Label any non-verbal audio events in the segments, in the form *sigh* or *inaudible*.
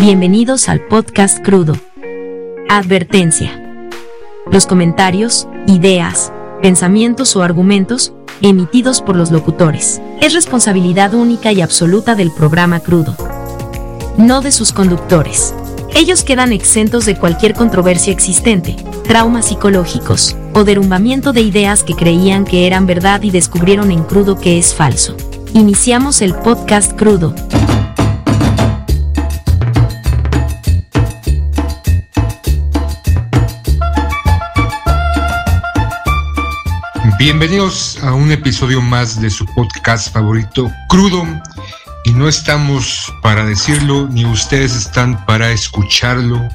Bienvenidos al podcast crudo. Advertencia. Los comentarios, ideas, pensamientos o argumentos emitidos por los locutores es responsabilidad única y absoluta del programa crudo, no de sus conductores. Ellos quedan exentos de cualquier controversia existente, traumas psicológicos o derrumbamiento de ideas que creían que eran verdad y descubrieron en crudo que es falso. Iniciamos el podcast crudo. Bienvenidos a un episodio más de su podcast favorito, Crudo. Y no estamos para decirlo, ni ustedes están para escucharlo,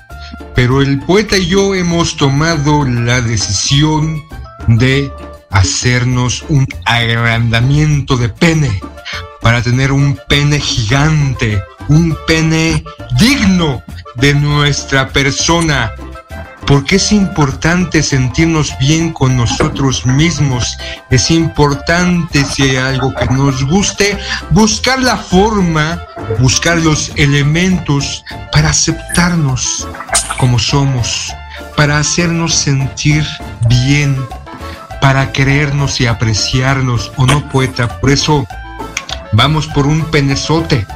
pero el poeta y yo hemos tomado la decisión de hacernos un agrandamiento de pene para tener un pene gigante, un pene digno de nuestra persona porque es importante sentirnos bien con nosotros mismos. Es importante si hay algo que nos guste, buscar la forma, buscar los elementos para aceptarnos como somos, para hacernos sentir bien, para querernos y apreciarnos, ¿o no, poeta? Por eso vamos por un penezote.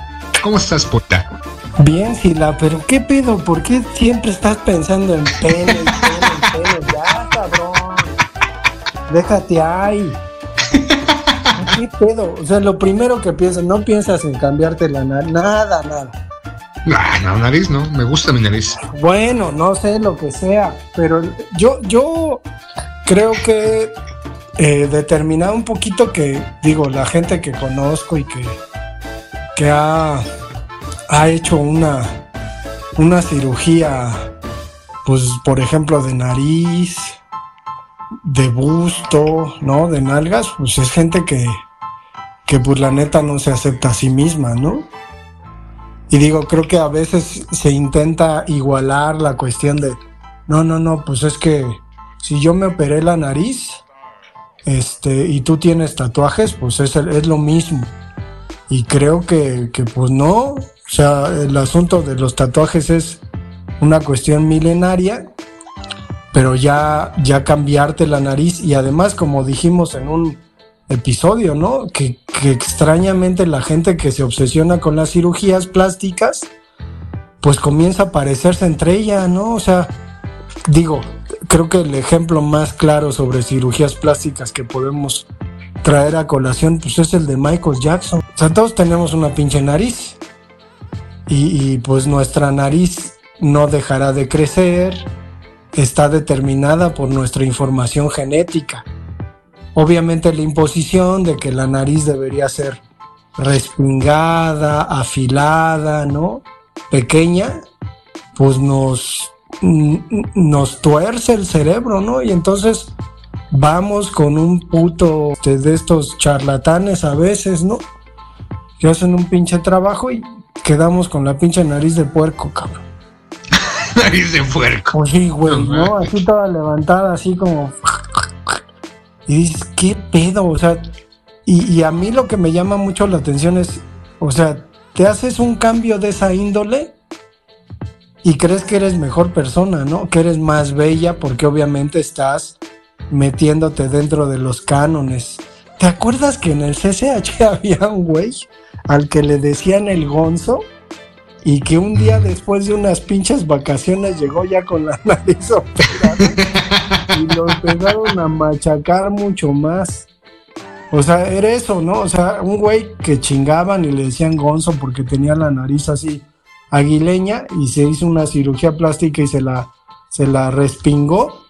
¿Cómo estás, poeta? Bien, Sila, pero ¿qué pedo? ¿Por qué siempre estás pensando en pene, pene, pene? Ya, cabrón. Déjate ahí. ¿Qué pedo? O sea, lo primero que piensas, no piensas en cambiarte la nariz, nada, nada. Ah, no, nariz no, me gusta mi nariz. Bueno, no sé lo que sea, pero yo, yo creo que eh, determinado un poquito que, digo, la gente que conozco y que, que ha ha hecho una, una cirugía, pues por ejemplo de nariz, de busto, ¿no? De nalgas, pues es gente que, que pues la neta no se acepta a sí misma, ¿no? Y digo, creo que a veces se intenta igualar la cuestión de, no, no, no, pues es que si yo me operé la nariz, este, y tú tienes tatuajes, pues es, es lo mismo. Y creo que, que pues no, o sea, el asunto de los tatuajes es una cuestión milenaria, pero ya, ya cambiarte la nariz y además, como dijimos en un episodio, ¿no? Que, que extrañamente la gente que se obsesiona con las cirugías plásticas, pues comienza a parecerse entre ellas, ¿no? O sea, digo, creo que el ejemplo más claro sobre cirugías plásticas que podemos traer a colación, pues es el de Michael Jackson. O todos tenemos una pinche nariz y, pues nuestra nariz no dejará de crecer, está determinada por nuestra información genética. Obviamente la imposición de que la nariz debería ser respingada, afilada, ¿no? Pequeña, pues nos, nos tuerce el cerebro, ¿no? Y entonces vamos con un puto de estos charlatanes a veces, ¿no? Que hacen un pinche trabajo y quedamos con la pinche nariz de puerco, cabrón. *laughs* nariz de puerco. Pues sí, güey, ¿no? Así toda levantada, así como. Y dices, ¿qué pedo? O sea, y, a mí lo que me llama mucho la atención es, o sea, te haces un cambio de esa índole y crees que eres mejor persona, ¿no? Que eres más bella porque obviamente estás metiéndote dentro de los cánones. ¿Te acuerdas que en el CCH *laughs* había un güey al que le decían el gonzo y que un día después de unas pinches vacaciones llegó ya con la *laughs* nariz operada y lo empezaron a machacar mucho más. O sea, era eso, ¿no? O sea, un güey que chingaban y le decían gonzo porque tenía la nariz así aguileña y se hizo una cirugía plástica y se la, se la respingó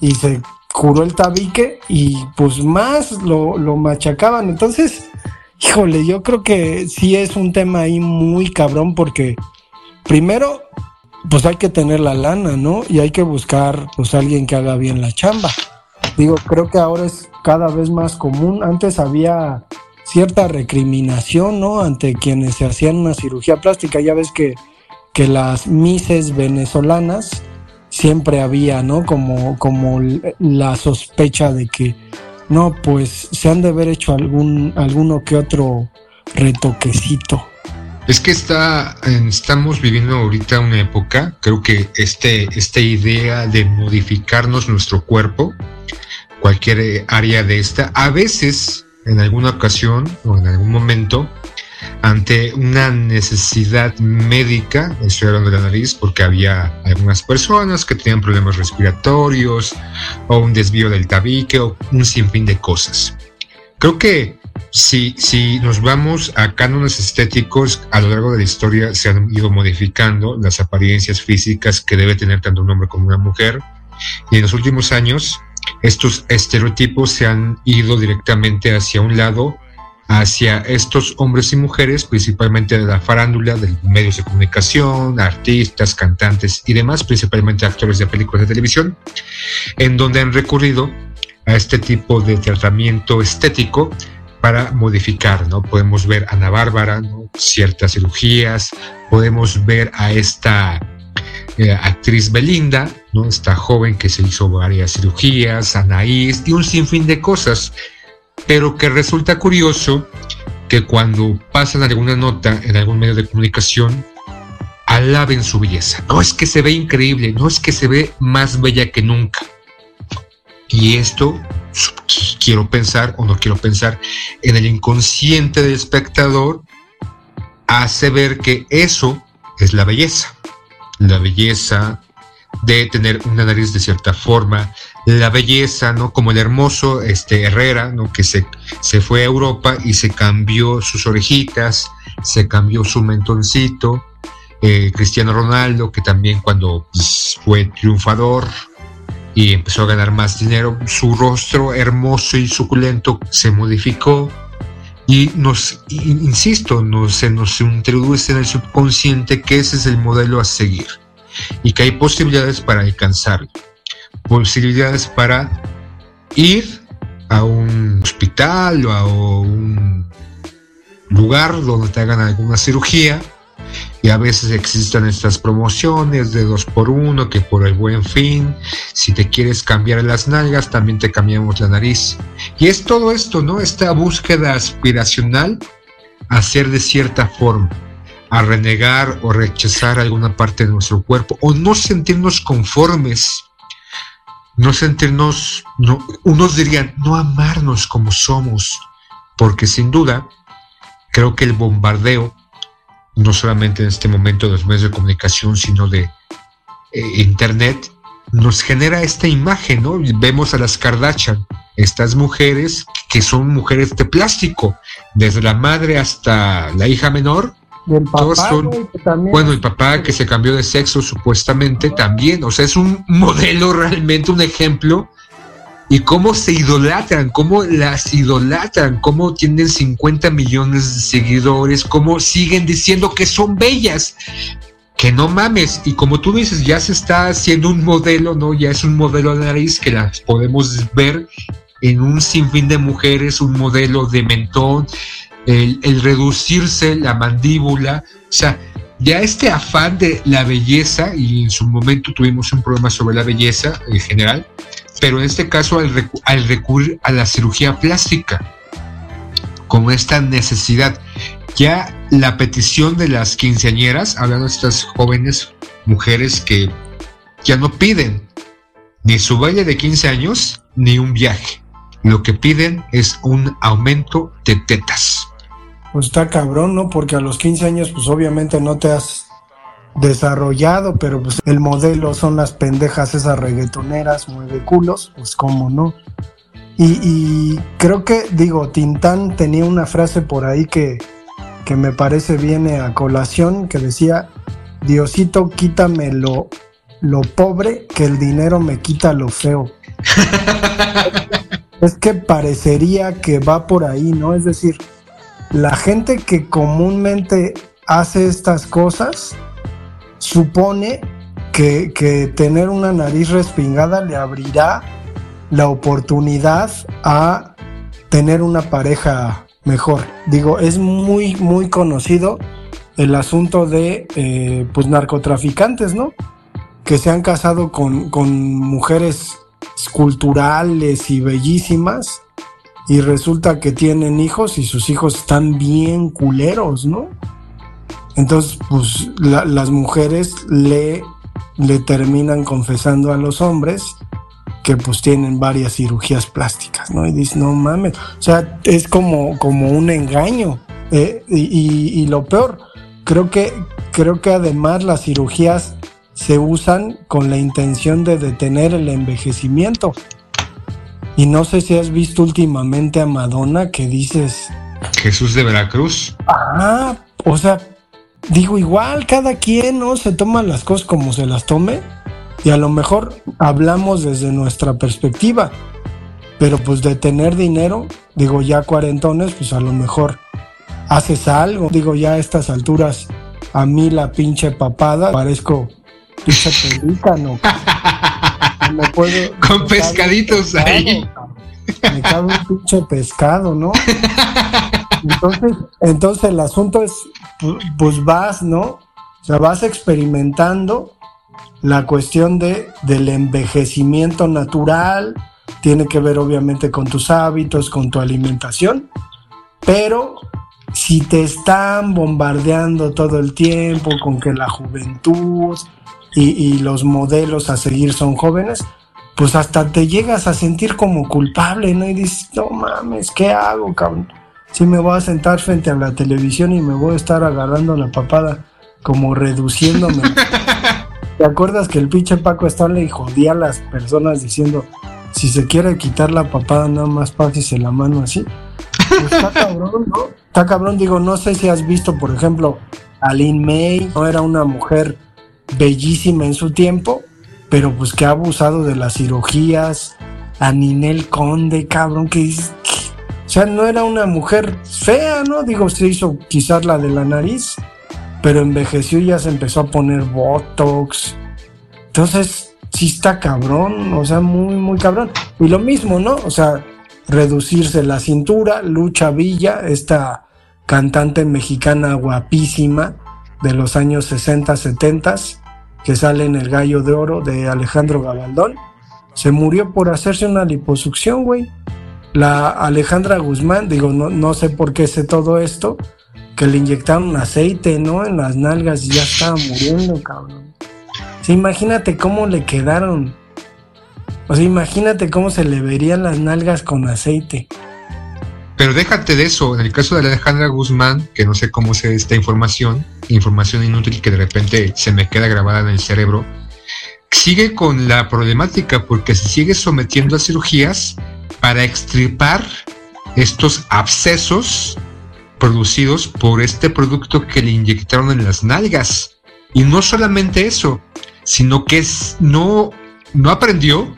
y se curó el tabique y pues más lo, lo machacaban. Entonces, Híjole, yo creo que sí es un tema ahí muy cabrón porque primero, pues hay que tener la lana, ¿no? Y hay que buscar pues alguien que haga bien la chamba. Digo, creo que ahora es cada vez más común. Antes había cierta recriminación, ¿no? Ante quienes se hacían una cirugía plástica. Ya ves que, que las mises venezolanas siempre había, ¿no? Como, como la sospecha de que no, pues se han de haber hecho algún, alguno que otro retoquecito. Es que está, estamos viviendo ahorita una época, creo que este, esta idea de modificarnos nuestro cuerpo, cualquier área de esta, a veces, en alguna ocasión o en algún momento, ante una necesidad médica, estoy hablando de la nariz, porque había algunas personas que tenían problemas respiratorios o un desvío del tabique o un sinfín de cosas. Creo que si, si nos vamos a cánones estéticos, a lo largo de la historia se han ido modificando las apariencias físicas que debe tener tanto un hombre como una mujer. Y en los últimos años, estos estereotipos se han ido directamente hacia un lado, hacia estos hombres y mujeres, principalmente de la farándula, de medios de comunicación, artistas, cantantes y demás, principalmente actores de películas de televisión, en donde han recurrido a este tipo de tratamiento estético para modificar, ¿no? Podemos ver a Ana Bárbara, ciertas cirugías, podemos ver a esta eh, actriz Belinda, ¿no? Esta joven que se hizo varias cirugías, Anaís y un sinfín de cosas, pero que resulta curioso que cuando pasan alguna nota en algún medio de comunicación, alaben su belleza. No es que se ve increíble, no es que se ve más bella que nunca. Y esto quiero pensar o no quiero pensar en el inconsciente del espectador hace ver que eso es la belleza. La belleza de tener una nariz de cierta forma, la belleza, ¿no? Como el hermoso este, Herrera, ¿no? Que se, se fue a Europa y se cambió sus orejitas, se cambió su mentoncito. Eh, Cristiano Ronaldo, que también cuando pues, fue triunfador, y empezó a ganar más dinero. Su rostro hermoso y suculento se modificó y nos, insisto, se nos introduce en el subconsciente que ese es el modelo a seguir y que hay posibilidades para alcanzarlo, posibilidades para ir a un hospital o a un lugar donde te hagan alguna cirugía y a veces existen estas promociones de dos por uno que por el buen fin si te quieres cambiar las nalgas también te cambiamos la nariz. Y es todo esto no esta búsqueda aspiracional a ser de cierta forma a renegar o rechazar alguna parte de nuestro cuerpo o no sentirnos conformes no sentirnos no, unos dirían no amarnos como somos porque sin duda creo que el bombardeo no solamente en este momento de los medios de comunicación, sino de eh, Internet, nos genera esta imagen, ¿no? Vemos a las Kardashian, estas mujeres que son mujeres de plástico, desde la madre hasta la hija menor. Todos son, bueno, el papá que se cambió de sexo supuestamente también, o sea, es un modelo realmente, un ejemplo y cómo se idolatran, cómo las idolatran, cómo tienen 50 millones de seguidores, cómo siguen diciendo que son bellas. Que no mames, y como tú dices, ya se está haciendo un modelo, ¿no? Ya es un modelo de nariz que las podemos ver en un sinfín de mujeres, un modelo de mentón, el, reducirse la mandíbula, o sea, ya este afán de la belleza, y en su momento tuvimos un programa sobre la belleza en general, pero en este caso al, recurrir a la cirugía plástica, con esta necesidad. Ya la petición de las quinceañeras, hablando de estas jóvenes mujeres que ya no piden ni su baile de 15 años ni un viaje. Lo que piden es un aumento de tetas. Pues está cabrón, ¿no? Porque a los 15 años, pues obviamente no te has desarrollado, pero pues el modelo son las pendejas esas reggaetoneras, mueve culos, pues cómo no. Y, creo que, digo, Tintán tenía una frase por ahí que, que me parece viene a colación, que decía, Diosito, quítame lo, lo pobre, que el dinero me quita lo feo. *laughs* es que parecería que va por ahí, ¿no? Es decir, la gente que comúnmente hace estas cosas, supone que, tener una nariz respingada le abrirá la oportunidad a tener una pareja mejor. Digo, es muy, muy conocido el asunto de eh, pues narcotraficantes, ¿no? Que se han casado con, con mujeres esculturales y bellísimas y resulta que tienen hijos y sus hijos están bien culeros, ¿no? Entonces, pues las mujeres le, le terminan confesando a los hombres que pues tienen varias cirugías plásticas, ¿no? Y dicen, no mames, o sea, es como, como un engaño. ¿eh? y, y, lo peor, creo que, creo que además las cirugías se usan con la intención de detener el envejecimiento. Y no sé si has visto últimamente a Madonna que dices... Jesús de Veracruz. Ah, o sea, digo, igual cada quien, ¿no? Se toma las cosas como se las tome. Y a lo mejor hablamos desde nuestra perspectiva. Pero pues de tener dinero, digo, ya cuarentones, pues a lo mejor haces algo. Digo, ya a estas alturas, a mí la pinche papada, parezco pinche *laughs* pelícano. *laughs* Con pescaditos ahí. Me cabe un pinche pescado, ¿no? *laughs* Entonces, entonces el asunto es, pues vas, ¿no? O sea, vas experimentando la cuestión de, del envejecimiento natural, tiene que ver obviamente con tus hábitos, con tu alimentación, pero si te están bombardeando todo el tiempo con que la juventud, y, los modelos a seguir son jóvenes, pues hasta te llegas a sentir como culpable, ¿no? Y dices, no mames, ¿qué hago, cabrón? Si me voy a sentar frente a la televisión y me voy a estar agarrando la papada, como reduciéndome. *laughs* ¿Te acuerdas que el pinche Paco Stanley jodía a las personas diciendo, si se quiere quitar la papada, nada más pásese la mano así? Pues está cabrón, ¿no? Está cabrón, digo, no sé si has visto, por ejemplo, a Lin May, no era una mujer bellísima en su tiempo, pero pues que ha abusado de las cirugías, a Ninel Conde, cabrón, que o sea, no era una mujer fea, ¿no? Digo, se hizo quizás la de la nariz, pero envejeció y ya se empezó a poner Botox. Entonces, sí está cabrón, o sea, muy, muy cabrón. Y lo mismo, ¿no? O sea, reducirse la cintura, Lucha Villa, esta cantante mexicana guapísima de los años 60, 70, que sale en El Gallo de Oro de Alejandro Gabaldón, se murió por hacerse una liposucción, güey. La Alejandra Guzmán, digo, no, no sé por qué sé todo esto, que le inyectaron aceite, ¿no? En las nalgas y ya estaba muriendo, cabrón. Sí, imagínate cómo le quedaron. O sea, imagínate cómo se le verían las nalgas con aceite. Pero déjate de eso, en el caso de Alejandra Guzmán, que no sé cómo sé esta información, información inútil que de repente se me queda grabada en el cerebro, sigue con la problemática porque se sigue sometiendo a cirugías para extirpar estos abscesos producidos por este producto que le inyectaron en las nalgas. Y no solamente eso, sino que no, no aprendió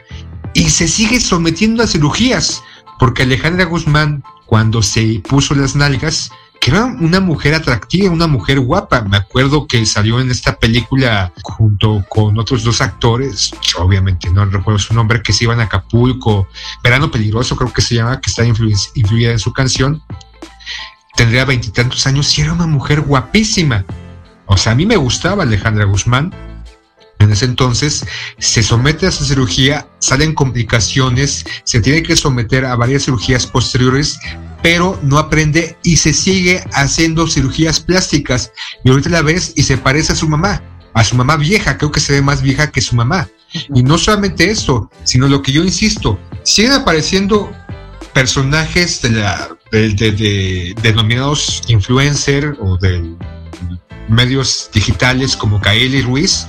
y se sigue sometiendo a cirugías, porque Alejandra Guzmán cuando se puso las nalgas, que era una mujer atractiva, una mujer guapa. Me acuerdo que salió en esta película junto con otros dos actores, obviamente no recuerdo su nombre, que se iban a Acapulco, Verano Peligroso creo que se llama, que está influida en su canción. Tendría veintitantos años y era una mujer guapísima. O sea, a mí me gustaba Alejandra Guzmán, en ese entonces se somete a esa cirugía, salen complicaciones, se tiene que someter a varias cirugías posteriores, pero no aprende y se sigue haciendo cirugías plásticas. Y ahorita la ves y se parece a su mamá, a su mamá vieja, creo que se ve más vieja que su mamá. Y no solamente eso, sino lo que yo insisto, siguen apareciendo personajes de la de, denominados influencer o de medios digitales como Kaeli Ruiz,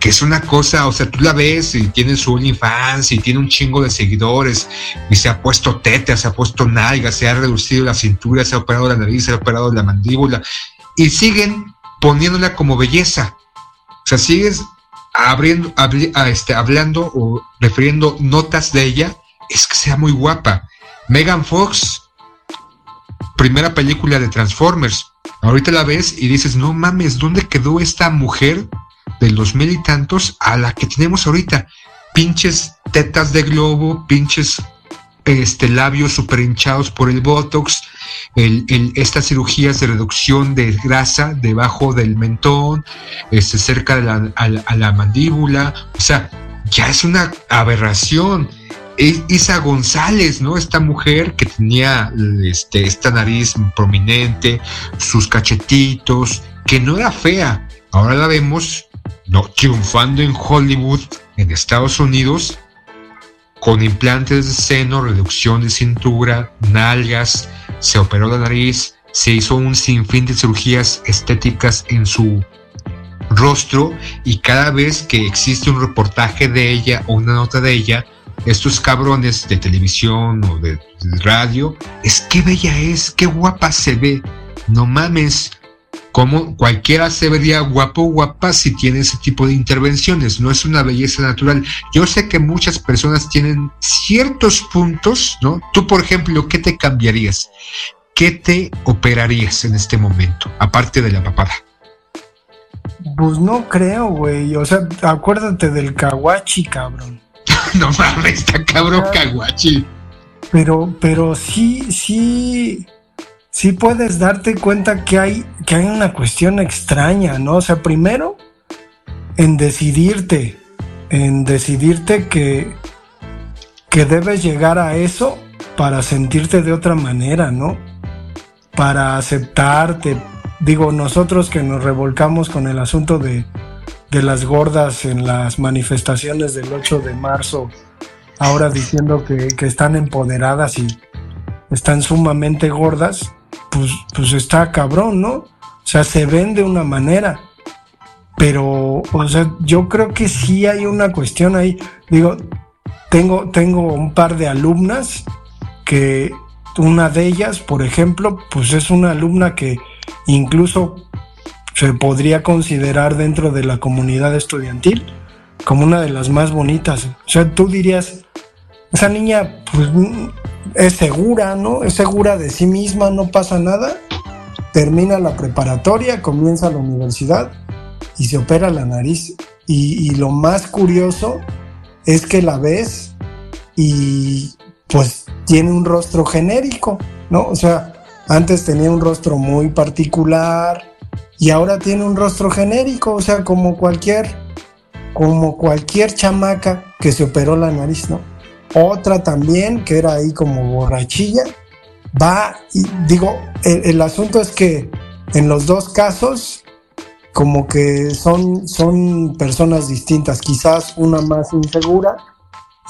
que es una cosa, o sea, tú la ves y tiene su OnlyFans y tiene un chingo de seguidores y se ha puesto teta, se ha puesto nalga, se ha reducido la cintura, se ha operado la nariz, se ha operado la mandíbula y siguen poniéndola como belleza. O sea, sigues abriendo, este, hablando o refiriendo notas de ella, es que sea muy guapa. Megan Fox, primera película de Transformers. Ahorita la ves y dices, no mames, ¿dónde quedó esta mujer de los mil y tantos a la que tenemos ahorita. Pinches tetas de globo, pinches este, labios super hinchados por el Botox, el, estas cirugías de reducción de grasa debajo del mentón, este, cerca de la, a, la mandíbula. O sea, ya es una aberración. Isa González, ¿no? Esta mujer que tenía este, esta nariz prominente, sus cachetitos, que no era fea. Ahora la vemos no, triunfando en Hollywood, en Estados Unidos, con implantes de seno, reducción de cintura, nalgas, se operó la nariz, se hizo un sinfín de cirugías estéticas en su rostro y cada vez que existe un reportaje de ella o una nota de ella, estos cabrones de televisión o de, radio, es que bella es, qué guapa se ve, no mames, como cualquiera se vería guapo o guapa si tiene ese tipo de intervenciones, no es una belleza natural. Yo sé que muchas personas tienen ciertos puntos, ¿no? Tú, por ejemplo, ¿qué te cambiarías? ¿Qué te operarías en este momento, aparte de la papada? Pues no creo, güey. O sea, acuérdate del kawachi, cabrón. *laughs* no mames, está cabrón kawachi. Pero, pero sí, sí, sí puedes darte cuenta que hay, que hay una cuestión extraña, ¿no? O sea, primero, en decidirte, en decidirte que, que debes llegar a eso para sentirte de otra manera, ¿no? Para aceptarte, digo, nosotros que nos revolcamos con el asunto de, las gordas en las manifestaciones del 8 de marzo, ahora diciendo que, están empoderadas y están sumamente gordas, pues, pues está cabrón, ¿no? O sea, se ven de una manera. Pero, o sea, yo creo que sí hay una cuestión ahí. Digo, tengo, tengo un par de alumnas que una de ellas, por ejemplo, pues es una alumna que incluso se podría considerar dentro de la comunidad estudiantil como una de las más bonitas. O sea, tú dirías, esa niña pues, es segura, ¿no? Es segura de sí misma, no pasa nada. Termina la preparatoria, comienza la universidad y se opera la nariz. Y, y lo más curioso es que la ves y pues tiene un rostro genérico, ¿no? O sea, antes tenía un rostro muy particular y ahora tiene un rostro genérico, o sea, como cualquier, como cualquier chamaca que se operó la nariz, ¿no? Otra también, que era ahí como borrachilla, va y digo, el, asunto es que en los dos casos, como que son, son personas distintas, quizás una más insegura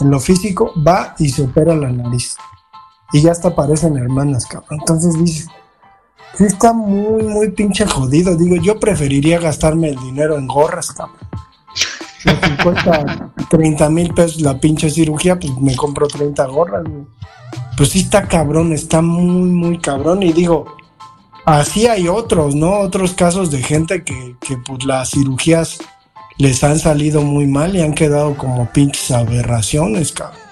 en lo físico, va y se opera la nariz y ya hasta parecen hermanas, cabrón. Entonces dices, sí está muy, muy pinche jodido. Digo, yo preferiría gastarme el dinero en gorras, cabrón. Si cuesta 30 mil pesos la pinche cirugía, pues me compro 30 gorras, güey. Pues sí está cabrón, está muy, muy cabrón. Y digo, así hay otros, ¿no? Otros casos de gente que, que pues las cirugías les han salido muy mal y han quedado como pinches aberraciones, cabrón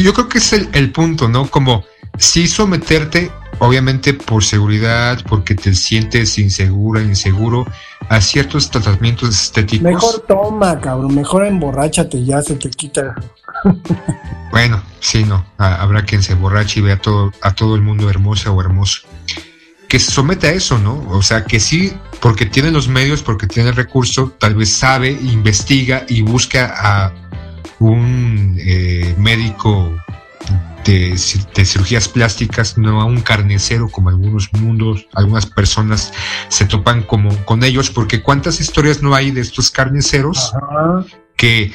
yo creo que es el, punto, ¿no? Como sí someterte, obviamente por seguridad, porque te sientes insegura, inseguro, a ciertos tratamientos estéticos. Mejor toma, cabrón, mejor emborráchate, ya se te quita. bueno, sí, no, habrá quien se emborrache y vea todo, a todo el mundo hermosa o hermoso. Que se someta a eso, ¿no? O sea, que sí, porque tiene los medios, porque tiene el recurso, tal vez sabe, investiga y busca a un eh, médico de, cirugías plásticas, no a un carnicero como algunos mundos, algunas personas se topan como con ellos, porque cuántas historias no hay de estos carniceros que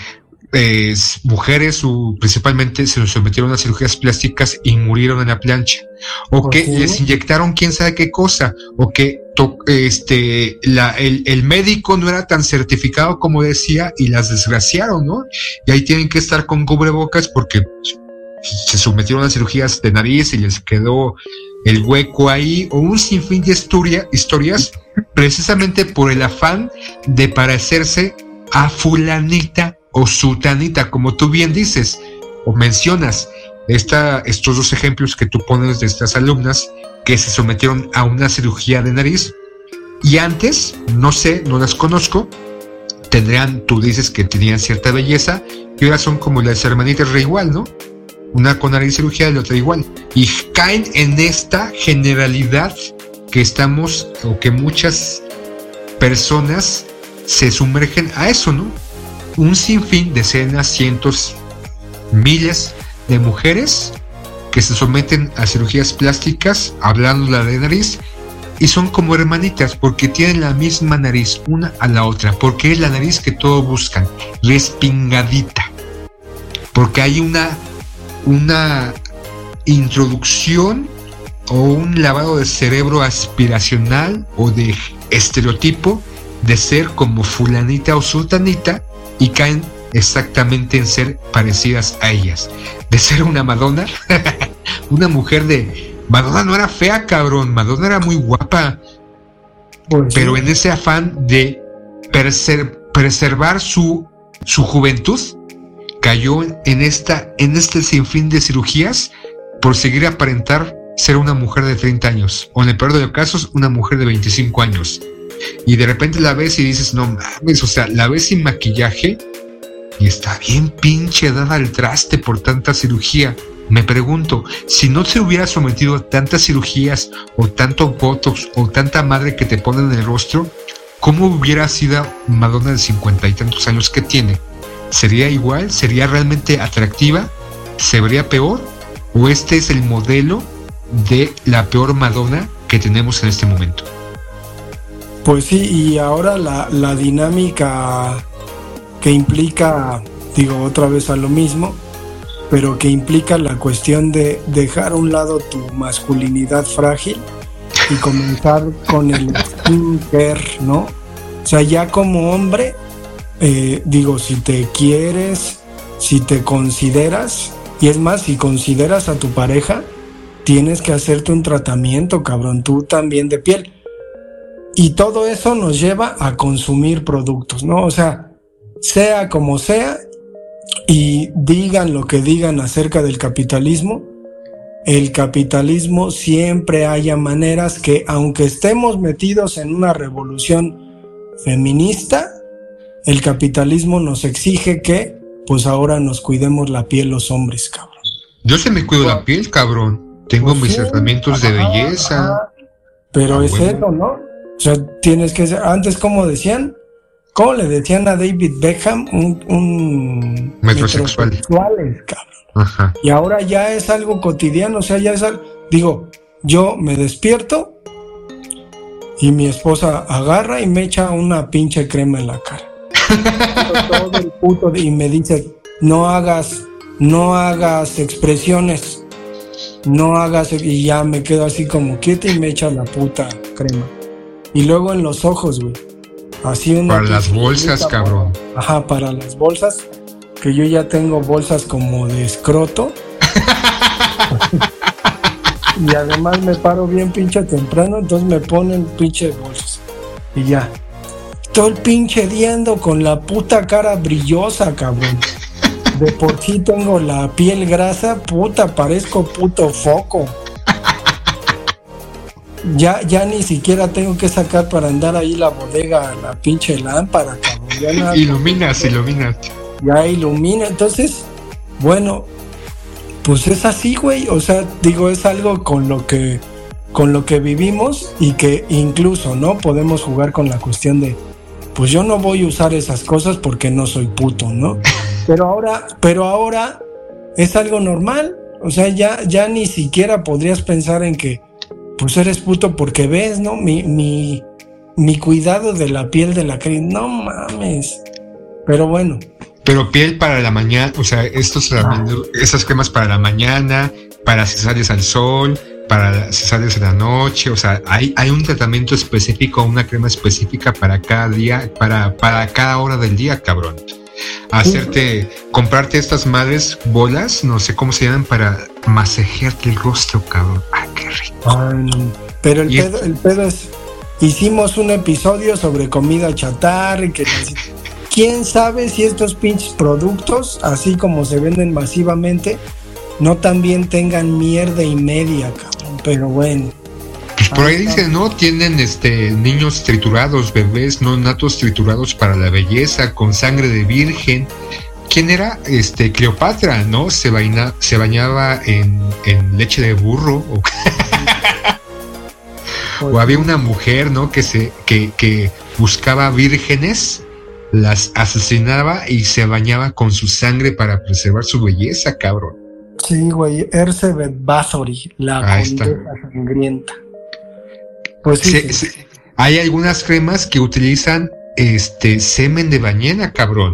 eh, mujeres principalmente se sometieron a cirugías plásticas y murieron en la plancha, o que les inyectaron quién sabe qué cosa, o que este, la, el, el, médico no era tan certificado como decía y las desgraciaron, ¿no? Y ahí tienen que estar con cubrebocas porque se sometieron a cirugías de nariz y les quedó el hueco ahí, o un sinfín de historia, historias, precisamente por el afán de parecerse a fulanita o sutanita, como tú bien dices o mencionas. Esta, estos dos ejemplos que tú pones de estas alumnas que se sometieron a una cirugía de nariz y antes, no sé, no las conozco, tendrían, tú dices que tenían cierta belleza y ahora son como las hermanitas re igual, ¿no? Una con nariz cirugía y la otra igual. Y caen en esta generalidad que estamos o que muchas personas se sumergen a eso, ¿no? Un sinfín, decenas, cientos, miles de mujeres que se someten a cirugías plásticas, hablando la de nariz, y son como hermanitas porque tienen la misma nariz una a la otra, porque es la nariz que todos buscan, respingadita, porque hay una, una introducción o un lavado de cerebro aspiracional o de estereotipo de ser como fulanita o sultanita y caen exactamente en ser parecidas a ellas. De ser una Madonna, *laughs* una mujer de... Madonna no era fea, cabrón, Madonna era muy guapa. Pues pero en ese afán de preservar su, su juventud, cayó en, esta, en este sinfín de cirugías por seguir aparentar ser una mujer de 30 años, o en el peor de los casos, una mujer de 25 años. Y de repente la ves y dices, no mames, o sea, la ves sin maquillaje y está bien pinche dada al traste por tanta cirugía. Me pregunto, si no se hubiera sometido a tantas cirugías o tanto botox o tanta madre que te ponen en el rostro, ¿cómo hubiera sido Madonna de cincuenta y tantos años que tiene? ¿Sería igual? ¿Sería realmente atractiva? ¿Se vería peor? ¿O este es el modelo de la peor Madonna que tenemos en este momento? Pues sí, y ahora la, la dinámica que implica, digo otra vez a lo mismo, pero que implica la cuestión de dejar a un lado tu masculinidad frágil y comenzar con el *laughs* skincare, ¿no? O sea, ya como hombre, eh, digo, si te quieres, si te consideras, y es más, si consideras a tu pareja, tienes que hacerte un tratamiento, cabrón, tú también de piel. Y todo eso nos lleva a consumir productos, ¿no? O sea, sea como sea, y digan lo que digan acerca del capitalismo, el capitalismo siempre haya maneras que, aunque estemos metidos en una revolución feminista, el capitalismo nos exige que, pues ahora nos cuidemos la piel los hombres, cabrón. Yo se me cuido la piel, cabrón. Tengo pues mis tratamientos de belleza. Pero ah, es eso, ¿no? O sea, tienes que ser, antes como decían, ¿Cómo le decían a David Beckham? Un, metrosexual. cabrón. Y ahora ya es algo cotidiano, o sea, ya es algo. Digo, yo me despierto y mi esposa agarra y me echa una pinche crema en la cara. Y me dice, no hagas, no hagas expresiones, no hagas, y ya me quedo así como quieta y me echa la puta crema. Y luego en los ojos, güey para las bolsas, cabrón. Ajá, para las bolsas. Que yo ya tengo bolsas como de escroto. *laughs* y además me paro bien pinche temprano, entonces me ponen pinche bolsas. Y ya. Todo el pinche diendo con la puta cara brillosa, cabrón. De por sí tengo la piel grasa, puta, parezco puto foco ya, ya ni siquiera tengo que sacar para andar ahí la bodega, la pinche lámpara, cabrón. Ya iluminas, iluminas. Ya ilumina, entonces, bueno, pues es así, güey. O sea, digo, es algo con lo que con lo que vivimos y que incluso, ¿no? Podemos jugar con la cuestión de, pues yo no voy a usar esas cosas porque no soy puto, ¿no? *laughs* Pero ahora, pero ahora es algo normal. O sea, ya, ya ni siquiera podrías pensar en que, pues eres puto porque ves, ¿no? Mi, mi, mi cuidado de la piel de la cara, no mames. Pero bueno. Pero piel para la mañana, o sea, estos ah. esas cremas para la mañana, para sales al sol, para si sales en la noche, o sea, hay, hay un tratamiento específico, una crema específica para cada día, para, para cada hora del día, cabrón. Hacerte, comprarte estas madres bolas, no sé cómo se llaman, para masajearte el rostro, cabrón. Ah, qué rico. pero el pedo, el pedo es, hicimos un episodio sobre comida chatarra que quién sabe si estos pinches productos, así como se venden masivamente, no también tengan mierda y media, cabrón. Pero bueno. Pues por ahí dicen, ¿no? Tienen este niños triturados, bebés no natos triturados para la belleza, con sangre de virgen. ¿Quién era? Este, Cleopatra, ¿no? Se, se bañaba en, leche de burro. O, *laughs* o, había una mujer, ¿no? Que, se, que, que buscaba vírgenes, las asesinaba y se bañaba con su sangre para preservar su belleza, cabrón. Sí, güey, Ercebet Bathory, la Ahí está. condesa sangrienta. Pues sí, Se- sí. se- hay algunas cremas que utilizan este semen de ballena, cabrón.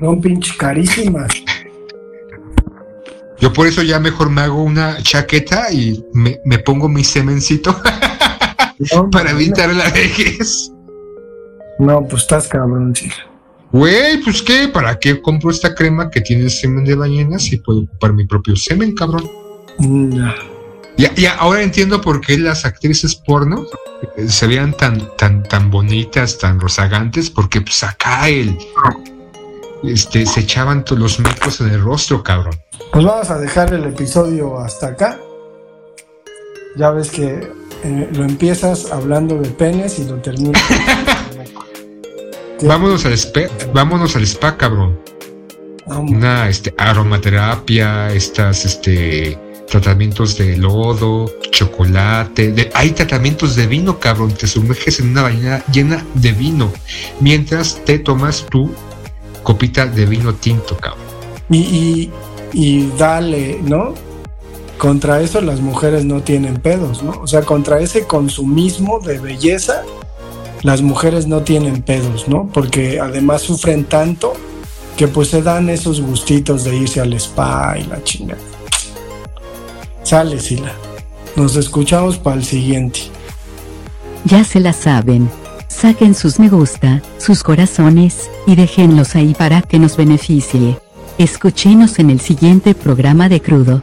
son pinche carísimas. Yo por eso ya mejor me hago una chaqueta y me, me pongo mi semencito *laughs* No, para no, evitar la vejez. No, pues estás cabrón, sí. Güey, pues qué, ¿para qué compro esta crema que tiene semen de ballena si puedo ocupar mi propio semen, cabrón? Ya. Ya, ya, ahora entiendo por qué las actrices porno eh, se veían tan, tan, tan bonitas, tan rozagantes, porque pues acá el, este, se echaban todos los mecos en el rostro, cabrón. Pues vamos a dejar el episodio hasta acá. Ya ves que eh, lo empiezas hablando de penes y lo terminas. *laughs* Vámonos al spa, vámonos al spa, cabrón. Una, este, aromaterapia, estas, este, tratamientos de lodo, chocolate, de, hay tratamientos de vino, cabrón. Te sumerges en una bañera llena de vino, mientras te tomas tu copita de vino tinto, cabrón. Y, y, y dale, ¿no? Contra eso las mujeres no tienen pedos, ¿no? O sea, contra ese consumismo de belleza, las mujeres no tienen pedos, ¿no? Porque además sufren tanto que pues se dan esos gustitos de irse al spa y la chingada. Sale, Sila. Nos escuchamos para el siguiente. Ya se la saben. Saquen sus me gusta, sus corazones, y déjenlos ahí para que nos beneficie. Escuchenos en el siguiente programa de Crudo.